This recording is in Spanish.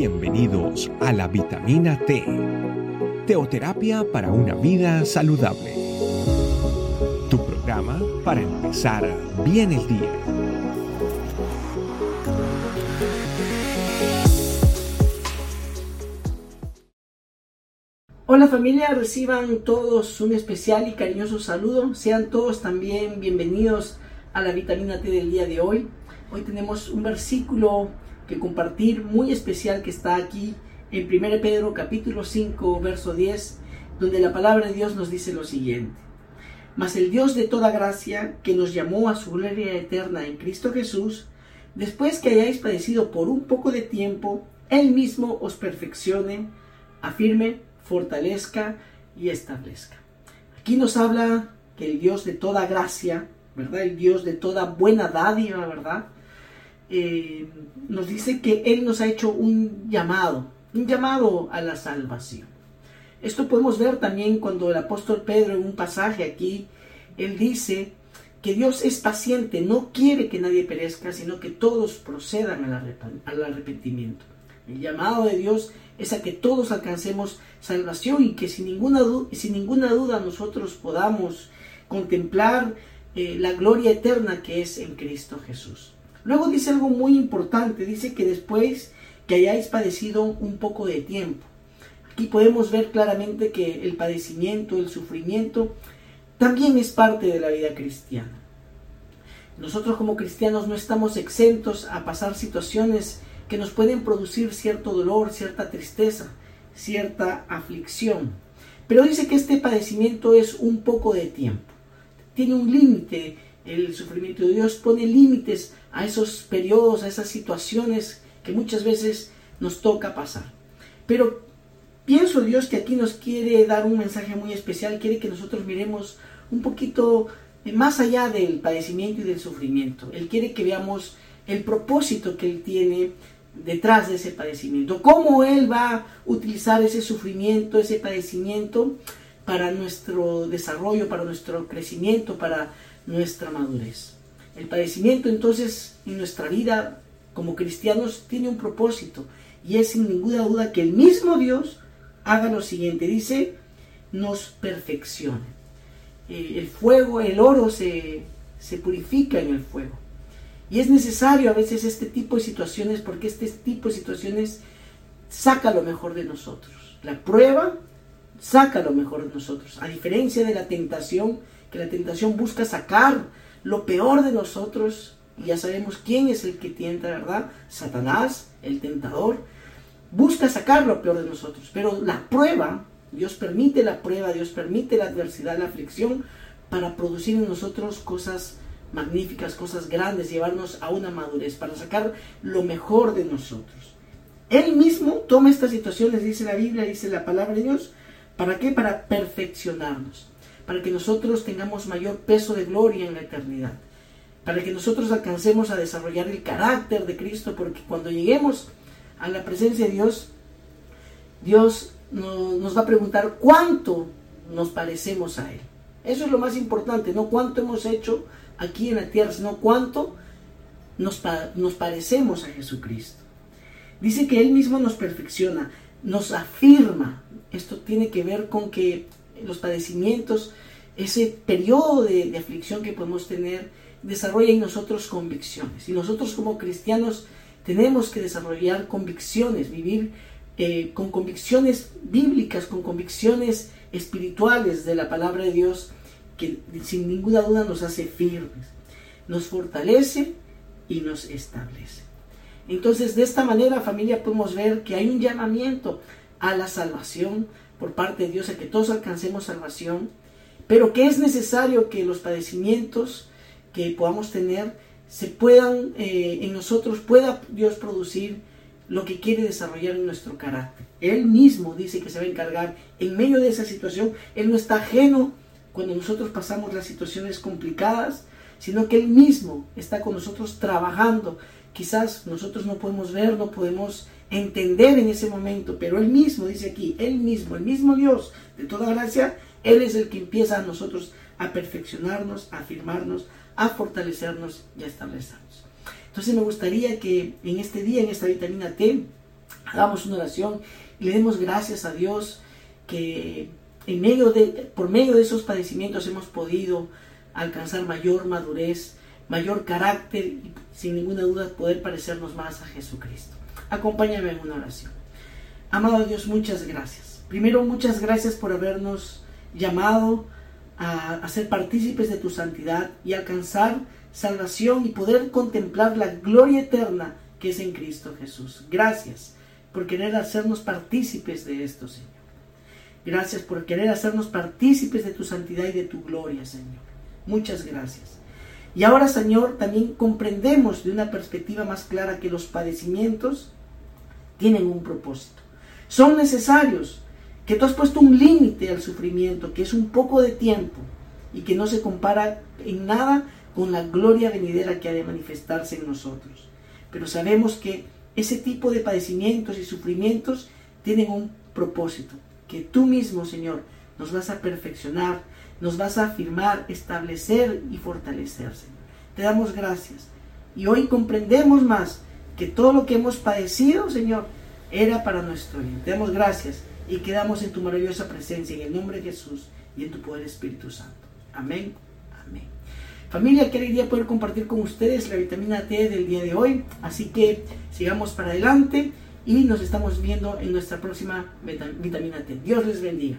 Bienvenidos a la vitamina T, teoterapia para una vida saludable. Tu programa para empezar bien el día. Hola familia, reciban todos un especial y cariñoso saludo. Sean todos también bienvenidos a la vitamina T del día de hoy. Hoy tenemos un versículo que compartir muy especial que está aquí en 1 Pedro capítulo 5 verso 10, donde la palabra de Dios nos dice lo siguiente. Mas el Dios de toda gracia, que nos llamó a su gloria eterna en Cristo Jesús, después que hayáis padecido por un poco de tiempo, Él mismo os perfeccione, afirme, fortalezca y establezca. Aquí nos habla que el Dios de toda gracia, ¿verdad? El Dios de toda buena dádiva, ¿verdad? Eh, nos dice que Él nos ha hecho un llamado, un llamado a la salvación. Esto podemos ver también cuando el apóstol Pedro en un pasaje aquí, él dice que Dios es paciente, no quiere que nadie perezca, sino que todos procedan al arrepentimiento. El llamado de Dios es a que todos alcancemos salvación y que sin ninguna, sin ninguna duda nosotros podamos contemplar eh, la gloria eterna que es en Cristo Jesús. Luego dice algo muy importante, dice que después que hayáis padecido un poco de tiempo. Aquí podemos ver claramente que el padecimiento, el sufrimiento, también es parte de la vida cristiana. Nosotros como cristianos no estamos exentos a pasar situaciones que nos pueden producir cierto dolor, cierta tristeza, cierta aflicción. Pero dice que este padecimiento es un poco de tiempo. Tiene un límite el sufrimiento de Dios, pone límites a esos periodos, a esas situaciones que muchas veces nos toca pasar. Pero pienso Dios que aquí nos quiere dar un mensaje muy especial, quiere que nosotros miremos un poquito eh, más allá del padecimiento y del sufrimiento. Él quiere que veamos el propósito que Él tiene detrás de ese padecimiento, cómo Él va a utilizar ese sufrimiento, ese padecimiento para nuestro desarrollo, para nuestro crecimiento, para nuestra madurez. El padecimiento entonces en nuestra vida como cristianos tiene un propósito y es sin ninguna duda que el mismo Dios haga lo siguiente, dice, nos perfeccione. Eh, el fuego, el oro se, se purifica en el fuego. Y es necesario a veces este tipo de situaciones porque este tipo de situaciones saca lo mejor de nosotros. La prueba saca lo mejor de nosotros. A diferencia de la tentación, que la tentación busca sacar lo peor de nosotros, y ya sabemos quién es el que tienta, ¿verdad? Satanás, el tentador, busca sacar lo peor de nosotros, pero la prueba, Dios permite la prueba, Dios permite la adversidad, la aflicción, para producir en nosotros cosas magníficas, cosas grandes, llevarnos a una madurez, para sacar lo mejor de nosotros. Él mismo toma estas situaciones, dice la Biblia, dice la palabra de Dios, ¿para qué? Para perfeccionarnos para que nosotros tengamos mayor peso de gloria en la eternidad, para que nosotros alcancemos a desarrollar el carácter de Cristo, porque cuando lleguemos a la presencia de Dios, Dios nos va a preguntar cuánto nos parecemos a Él. Eso es lo más importante, no cuánto hemos hecho aquí en la tierra, sino cuánto nos, parecemos a Jesucristo. Dice que Él mismo nos perfecciona, nos afirma. Esto tiene que ver con que los padecimientos, ese periodo de, aflicción que podemos tener, desarrolla en nosotros convicciones. Y nosotros como cristianos tenemos que desarrollar convicciones, vivir eh, con convicciones bíblicas, con convicciones espirituales de la palabra de Dios, que sin ninguna duda nos hace firmes, nos fortalece y nos establece. Entonces, de esta manera, familia, podemos ver que hay un llamamiento a la salvación, por parte de Dios a que todos alcancemos salvación, pero que es necesario que los padecimientos que podamos tener se puedan eh, en nosotros, pueda Dios producir lo que quiere desarrollar en nuestro carácter. Él mismo dice que se va a encargar en medio de esa situación. Él no está ajeno cuando nosotros pasamos las situaciones complicadas, sino que Él mismo está con nosotros trabajando. Quizás nosotros no podemos ver, no podemos entender en ese momento, pero Él mismo, dice aquí, Él mismo, el mismo Dios de toda gracia, Él es el que empieza a nosotros a perfeccionarnos, a afirmarnos, a fortalecernos y a establecernos. Entonces me gustaría que en este día, en esta vitamina T, hagamos una oración y le demos gracias a Dios que en medio de, por medio de esos padecimientos hemos podido alcanzar mayor madurez, mayor carácter y sin ninguna duda poder parecernos más a Jesucristo. Acompáñame en una oración. Amado Dios, muchas gracias. Primero, muchas gracias por habernos llamado a, a ser partícipes de tu santidad y alcanzar salvación y poder contemplar la gloria eterna que es en Cristo Jesús. Gracias por querer hacernos partícipes de esto, Señor. Gracias por querer hacernos partícipes de tu santidad y de tu gloria, Señor. Muchas gracias. Y ahora, Señor, también comprendemos de una perspectiva más clara que los padecimientos tienen un propósito. Son necesarios, que tú has puesto un límite al sufrimiento, que es un poco de tiempo y que no se compara en nada con la gloria venidera que ha de manifestarse en nosotros. Pero sabemos que ese tipo de padecimientos y sufrimientos tienen un propósito, que tú mismo, Señor, nos vas a perfeccionar, nos vas a afirmar, establecer y fortalecer, Señor. Te damos gracias. Y hoy comprendemos más que todo lo que hemos padecido, Señor, era para nuestro bien. Te damos gracias y quedamos en tu maravillosa presencia, en el nombre de Jesús y en tu poder Espíritu Santo. Amén. Amén. Familia, qué alegría poder compartir con ustedes la vitamina T del día de hoy. Así que sigamos para adelante y nos estamos viendo en nuestra próxima vitamina T. Dios les bendiga.